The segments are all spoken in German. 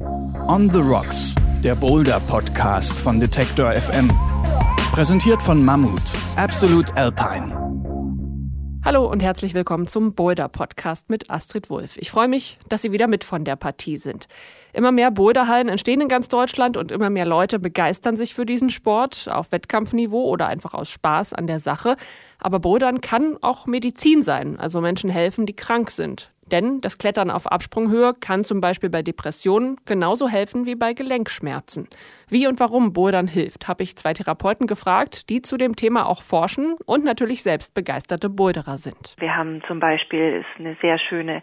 On the Rocks, der Boulder-Podcast von Detektor FM. Präsentiert von Mammut, Absolute Alpine. Hallo und herzlich willkommen zum Boulder-Podcast mit Astrid Wulff. Ich freue mich, dass Sie wieder mit von der Partie sind. Immer mehr Boulderhallen entstehen in ganz Deutschland und immer mehr Leute begeistern sich für diesen Sport auf Wettkampfniveau oder einfach aus Spaß an der Sache. Aber Bouldern kann auch Medizin sein, also Menschen helfen, die krank sind. Denn das Klettern auf Absprunghöhe kann zum Beispiel bei Depressionen genauso helfen wie bei Gelenkschmerzen. Wie und warum Bouldern hilft, habe ich zwei Therapeuten gefragt, die zu dem Thema auch forschen und natürlich selbst begeisterte Boulderer sind. Wir haben zum Beispiel eine sehr schöne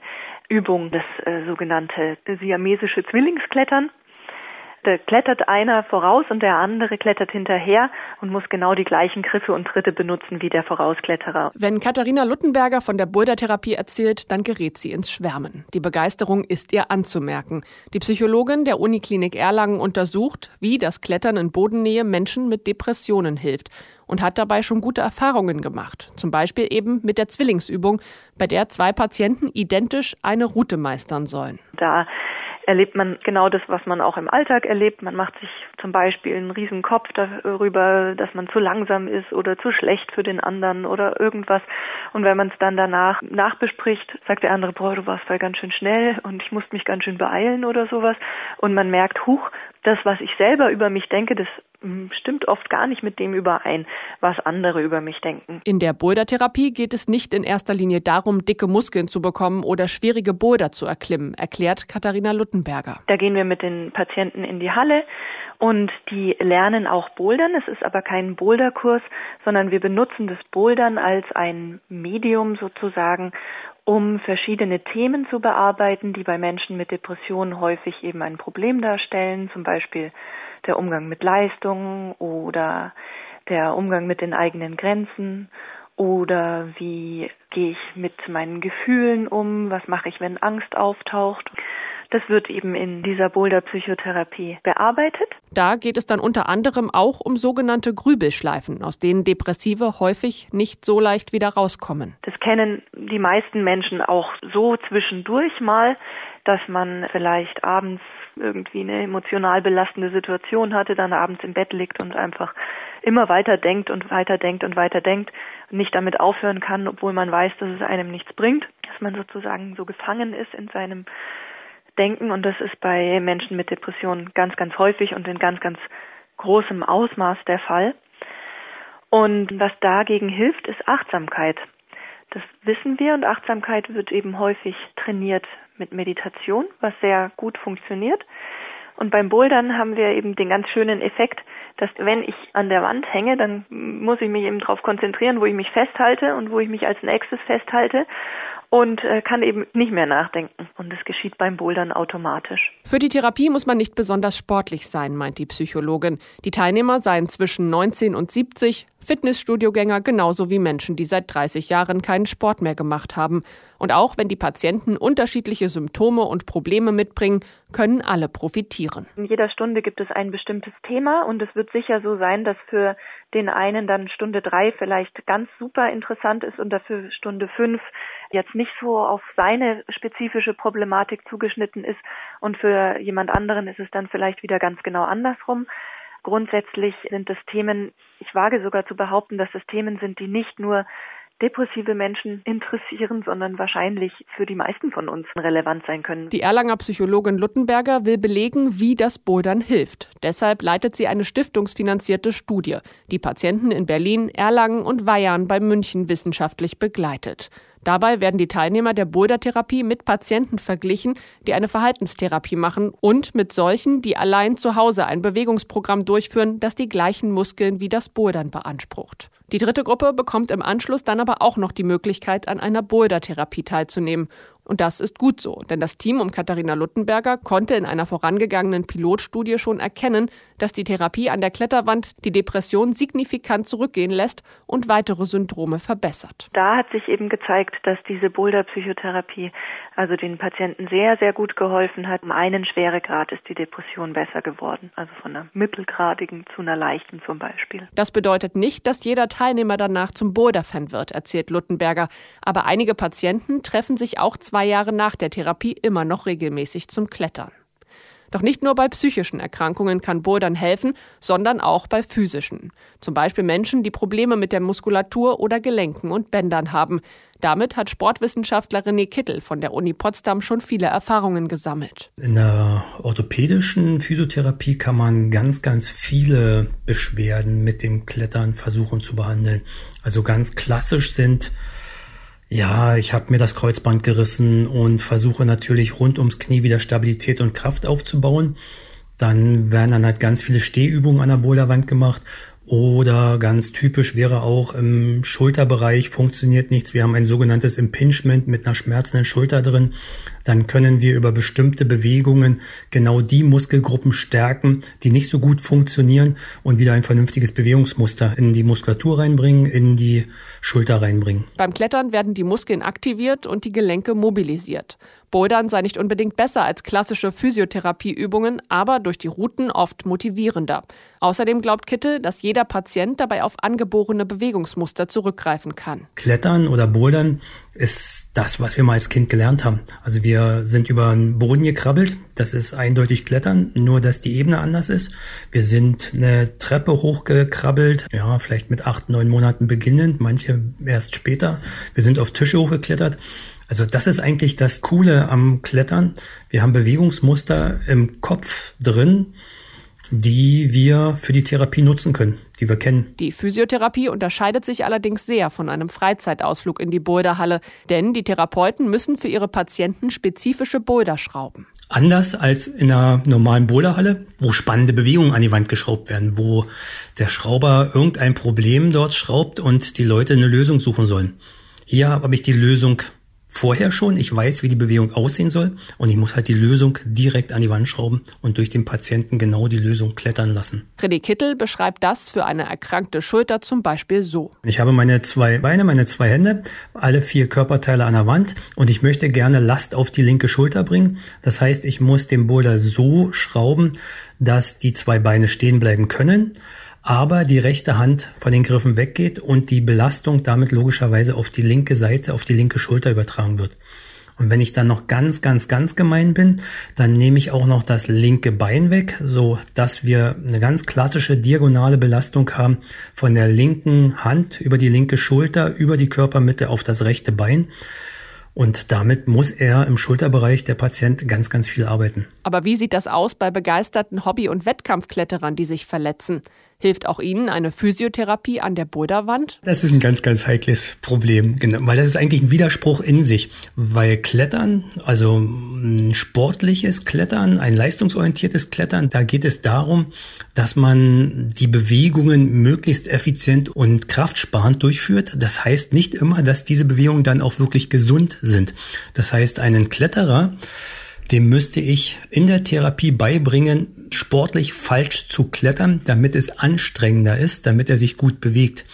Übung, das äh, sogenannte siamesische Zwillingsklettern. Da klettert einer voraus und der andere klettert hinterher und muss genau die gleichen Griffe und Tritte benutzen wie der Vorauskletterer. Wenn Katharina Luttenberger von der Bouldertherapie erzählt, dann gerät sie ins Schwärmen. Die Begeisterung ist ihr anzumerken. Die Psychologin der Uniklinik Erlangen untersucht, wie das Klettern in Bodennähe Menschen mit Depressionen hilft und hat dabei schon gute Erfahrungen gemacht. Zum Beispiel eben mit der Zwillingsübung, bei der zwei Patienten identisch eine Route meistern sollen. Da erlebt man genau das, was man auch im Alltag erlebt. Man macht sich zum Beispiel einen riesen Kopf darüber, dass man zu langsam ist oder zu schlecht für den anderen oder irgendwas. Und wenn man es dann danach nachbespricht, sagt der andere, boah, du warst voll ganz schön schnell und ich musste mich ganz schön beeilen oder sowas. Und man merkt, huch, das, was ich selber über mich denke, das stimmt oft gar nicht mit dem überein, was andere über mich denken. In der Bouldertherapie geht es nicht in erster Linie darum, dicke Muskeln zu bekommen oder schwierige Boulder zu erklimmen, erklärt Katharina Luttenberger. Da gehen wir mit den Patienten in die Halle und die lernen auch Bouldern. Es ist aber kein Boulderkurs, sondern wir benutzen das Bouldern als ein Medium sozusagen, um verschiedene Themen zu bearbeiten, die bei Menschen mit Depressionen häufig eben ein Problem darstellen, zum Beispiel der Umgang mit Leistungen oder der Umgang mit den eigenen Grenzen oder wie gehe ich mit meinen Gefühlen um, was mache ich, wenn Angst auftaucht. Das wird eben in dieser Boulder-Psychotherapie bearbeitet. Da geht es dann unter anderem auch um sogenannte Grübelschleifen, aus denen Depressive häufig nicht so leicht wieder rauskommen. Das kennen die meisten Menschen auch so zwischendurch mal, dass man vielleicht abends irgendwie eine emotional belastende Situation hatte, dann abends im Bett liegt und einfach immer weiter denkt und weiter denkt und weiter denkt, nicht damit aufhören kann, obwohl man weiß, dass es einem nichts bringt, dass man sozusagen so gefangen ist in seinem denken und das ist bei Menschen mit Depressionen ganz, ganz häufig und in ganz, ganz großem Ausmaß der Fall. Und was dagegen hilft, ist Achtsamkeit. Das wissen wir und Achtsamkeit wird eben häufig trainiert mit Meditation, was sehr gut funktioniert. Und beim Bouldern haben wir eben den ganz schönen Effekt, dass wenn ich an der Wand hänge, dann muss ich mich eben darauf konzentrieren, wo ich mich festhalte und wo ich mich als nächstes festhalte und äh, kann eben nicht mehr nachdenken. Und das geschieht beim Bouldern automatisch. Für die Therapie muss man nicht besonders sportlich sein, meint die Psychologin. Die Teilnehmer seien zwischen 19 und 70, Fitnessstudiogänger genauso wie Menschen, die seit 30 Jahren keinen Sport mehr gemacht haben. Und auch wenn die Patienten unterschiedliche Symptome und Probleme mitbringen, können alle profitieren. In jeder Stunde gibt es ein bestimmtes Thema und es wird sicher so sein, dass für den einen dann Stunde drei vielleicht ganz super interessant ist und dafür Stunde fünf jetzt nicht so auf seine spezifische Problematik zugeschnitten ist und für jemand anderen ist es dann vielleicht wieder ganz genau andersrum. Grundsätzlich sind das Themen, ich wage sogar zu behaupten, dass es Themen sind, die nicht nur depressive Menschen interessieren, sondern wahrscheinlich für die meisten von uns relevant sein können. Die Erlanger Psychologin Luttenberger will belegen, wie das Bouldern hilft. Deshalb leitet sie eine stiftungsfinanzierte Studie, die Patienten in Berlin, Erlangen und Weihern bei München wissenschaftlich begleitet. Dabei werden die Teilnehmer der Boulder-Therapie mit Patienten verglichen, die eine Verhaltenstherapie machen und mit solchen, die allein zu Hause ein Bewegungsprogramm durchführen, das die gleichen Muskeln wie das Bouldern beansprucht. Die dritte Gruppe bekommt im Anschluss dann aber auch noch die Möglichkeit, an einer Boulder-Therapie teilzunehmen. Und das ist gut so, denn das Team um Katharina Luttenberger konnte in einer vorangegangenen Pilotstudie schon erkennen, dass die Therapie an der Kletterwand die Depression signifikant zurückgehen lässt und weitere Syndrome verbessert. Da hat sich eben gezeigt, dass diese Boulder-Psychotherapie also den Patienten sehr, sehr gut geholfen hat. Um einen Schweregrad ist die Depression besser geworden, also von einer mittelgradigen zu einer leichten zum Beispiel. Das bedeutet nicht, dass jeder Teilnehmer danach zum Boulder-Fan wird, erzählt Luttenberger. Aber einige Patienten treffen sich auch zwei Jahre nach der Therapie immer noch regelmäßig zum Klettern. Doch nicht nur bei psychischen Erkrankungen kann Bouldern helfen, sondern auch bei physischen. Zum Beispiel Menschen, die Probleme mit der Muskulatur oder Gelenken und Bändern haben. Damit hat Sportwissenschaftler René Kittel von der Uni Potsdam schon viele Erfahrungen gesammelt. In der orthopädischen Physiotherapie kann man ganz, ganz viele Beschwerden mit dem Klettern versuchen zu behandeln. Also ganz klassisch sind ja, ich habe mir das Kreuzband gerissen und versuche natürlich rund ums Knie wieder Stabilität und Kraft aufzubauen. Dann werden dann halt ganz viele Stehübungen an der Boulderwand gemacht oder ganz typisch wäre auch im Schulterbereich funktioniert nichts. Wir haben ein sogenanntes Impingement mit einer schmerzenden Schulter drin. Dann können wir über bestimmte Bewegungen genau die Muskelgruppen stärken, die nicht so gut funktionieren und wieder ein vernünftiges Bewegungsmuster in die Muskulatur reinbringen, in die Schulter reinbringen. Beim Klettern werden die Muskeln aktiviert und die Gelenke mobilisiert. Bouldern sei nicht unbedingt besser als klassische Physiotherapieübungen, aber durch die Routen oft motivierender. Außerdem glaubt Kittel, dass jeder Patient dabei auf angeborene Bewegungsmuster zurückgreifen kann. Klettern oder Bouldern ist das, was wir mal als Kind gelernt haben. Also wir sind über den Boden gekrabbelt. Das ist eindeutig Klettern, nur dass die Ebene anders ist. Wir sind eine Treppe hochgekrabbelt, ja, vielleicht mit acht, neun Monaten beginnend, manche erst später. Wir sind auf Tische hochgeklettert. Also das ist eigentlich das Coole am Klettern. Wir haben Bewegungsmuster im Kopf drin, die wir für die Therapie nutzen können, die wir kennen. Die Physiotherapie unterscheidet sich allerdings sehr von einem Freizeitausflug in die Boulderhalle, denn die Therapeuten müssen für ihre Patienten spezifische Boulder schrauben. Anders als in einer normalen Boulderhalle, wo spannende Bewegungen an die Wand geschraubt werden, wo der Schrauber irgendein Problem dort schraubt und die Leute eine Lösung suchen sollen. Hier habe ich die Lösung vorher schon. Ich weiß, wie die Bewegung aussehen soll und ich muss halt die Lösung direkt an die Wand schrauben und durch den Patienten genau die Lösung klettern lassen. René Kittel beschreibt das für eine erkrankte Schulter zum Beispiel so. Ich habe meine zwei Beine, meine zwei Hände, alle vier Körperteile an der Wand und ich möchte gerne Last auf die linke Schulter bringen. Das heißt, ich muss den Boulder so schrauben, dass die zwei Beine stehen bleiben können aber die rechte Hand von den Griffen weggeht und die Belastung damit logischerweise auf die linke Seite, auf die linke Schulter übertragen wird. Und wenn ich dann noch ganz, ganz, ganz gemein bin, dann nehme ich auch noch das linke Bein weg, so dass wir eine ganz klassische diagonale Belastung haben von der linken Hand über die linke Schulter, über die Körpermitte auf das rechte Bein. Und damit muss er im Schulterbereich der Patient ganz, ganz viel arbeiten. Aber wie sieht das aus bei begeisterten Hobby- und Wettkampfkletterern, die sich verletzen? Hilft auch Ihnen eine Physiotherapie an der Boulderwand? Das ist ein ganz, ganz heikles Problem, genau, weil das ist eigentlich ein Widerspruch in sich, weil Klettern, also ein sportliches Klettern, ein leistungsorientiertes Klettern, da geht es darum, dass man die Bewegungen möglichst effizient und kraftsparend durchführt. Das heißt nicht immer, dass diese Bewegungen dann auch wirklich gesund sind. Das heißt, einen Kletterer, dem müsste ich in der Therapie beibringen, sportlich falsch zu klettern, damit es anstrengender ist, damit er sich gut bewegt.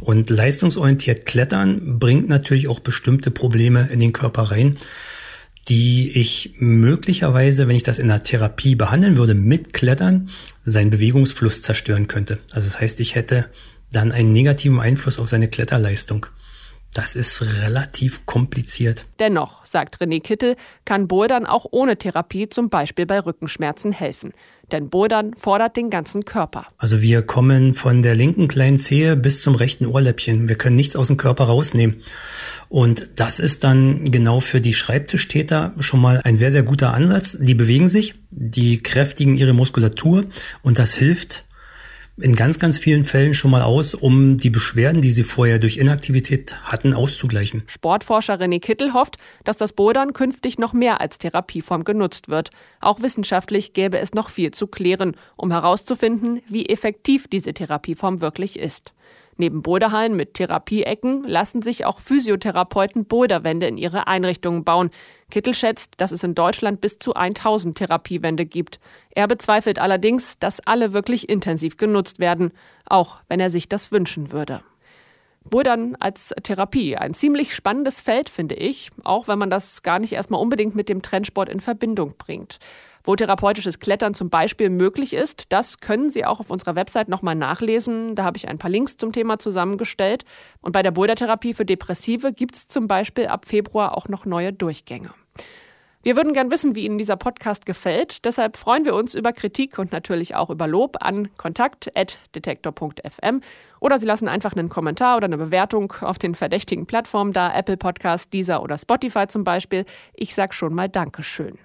Und leistungsorientiert Klettern bringt natürlich auch bestimmte Probleme in den Körper rein, die ich möglicherweise, wenn ich das in der Therapie behandeln würde, mit Klettern, seinen Bewegungsfluss zerstören könnte. Also das heißt, ich hätte dann einen negativen Einfluss auf seine Kletterleistung. Das ist relativ kompliziert. Dennoch, sagt René Kittel, kann Bouldern auch ohne Therapie zum Beispiel bei Rückenschmerzen helfen. Denn Bouldern fordert den ganzen Körper. Also wir kommen von der linken kleinen Zehe bis zum rechten Ohrläppchen. Wir können nichts aus dem Körper rausnehmen. Und das ist dann genau für die Schreibtischtäter schon mal ein sehr, sehr guter Ansatz. Die bewegen sich, die kräftigen ihre Muskulatur und das hilft in ganz, ganz vielen Fällen schon mal aus, um die Beschwerden, die sie vorher durch Inaktivität hatten, auszugleichen. Sportforscher René Kittel hofft, dass das Bouldern künftig noch mehr als Therapieform genutzt wird. Auch wissenschaftlich gäbe es noch viel zu klären, um herauszufinden, wie effektiv diese Therapieform wirklich ist. Neben Boulderhallen mit Therapieecken lassen sich auch Physiotherapeuten Boulderwände in ihre Einrichtungen bauen. Kittel schätzt, dass es in Deutschland bis zu 1000 Therapiewände gibt. Er bezweifelt allerdings, dass alle wirklich intensiv genutzt werden, auch wenn er sich das wünschen würde. Bouldern als Therapie. Ein ziemlich spannendes Feld, finde ich, auch wenn man das gar nicht erstmal unbedingt mit dem Trendsport in Verbindung bringt. Wo therapeutisches Klettern zum Beispiel möglich ist, das können Sie auch auf unserer Website nochmal nachlesen. Da habe ich ein paar Links zum Thema zusammengestellt. Und bei der Bouldertherapie für Depressive gibt es zum Beispiel ab Februar auch noch neue Durchgänge. Wir würden gern wissen, wie Ihnen dieser Podcast gefällt. Deshalb freuen wir uns über Kritik und natürlich auch über Lob an kontakt.detektor.fm oder Sie lassen einfach einen Kommentar oder eine Bewertung auf den verdächtigen Plattformen da, Apple Podcast, Deezer oder Spotify zum Beispiel. Ich sag schon mal Dankeschön.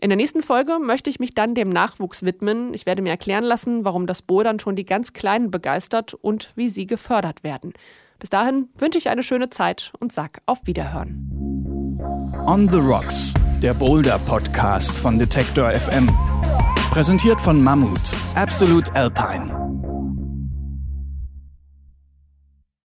In der nächsten Folge möchte ich mich dann dem Nachwuchs widmen. Ich werde mir erklären lassen, warum das Bouldern schon die ganz Kleinen begeistert und wie sie gefördert werden. Bis dahin wünsche ich eine schöne Zeit und sag auf Wiederhören. On the Rocks, der Boulder Podcast von Detektor FM. Präsentiert von Mammut, Absolute Alpine.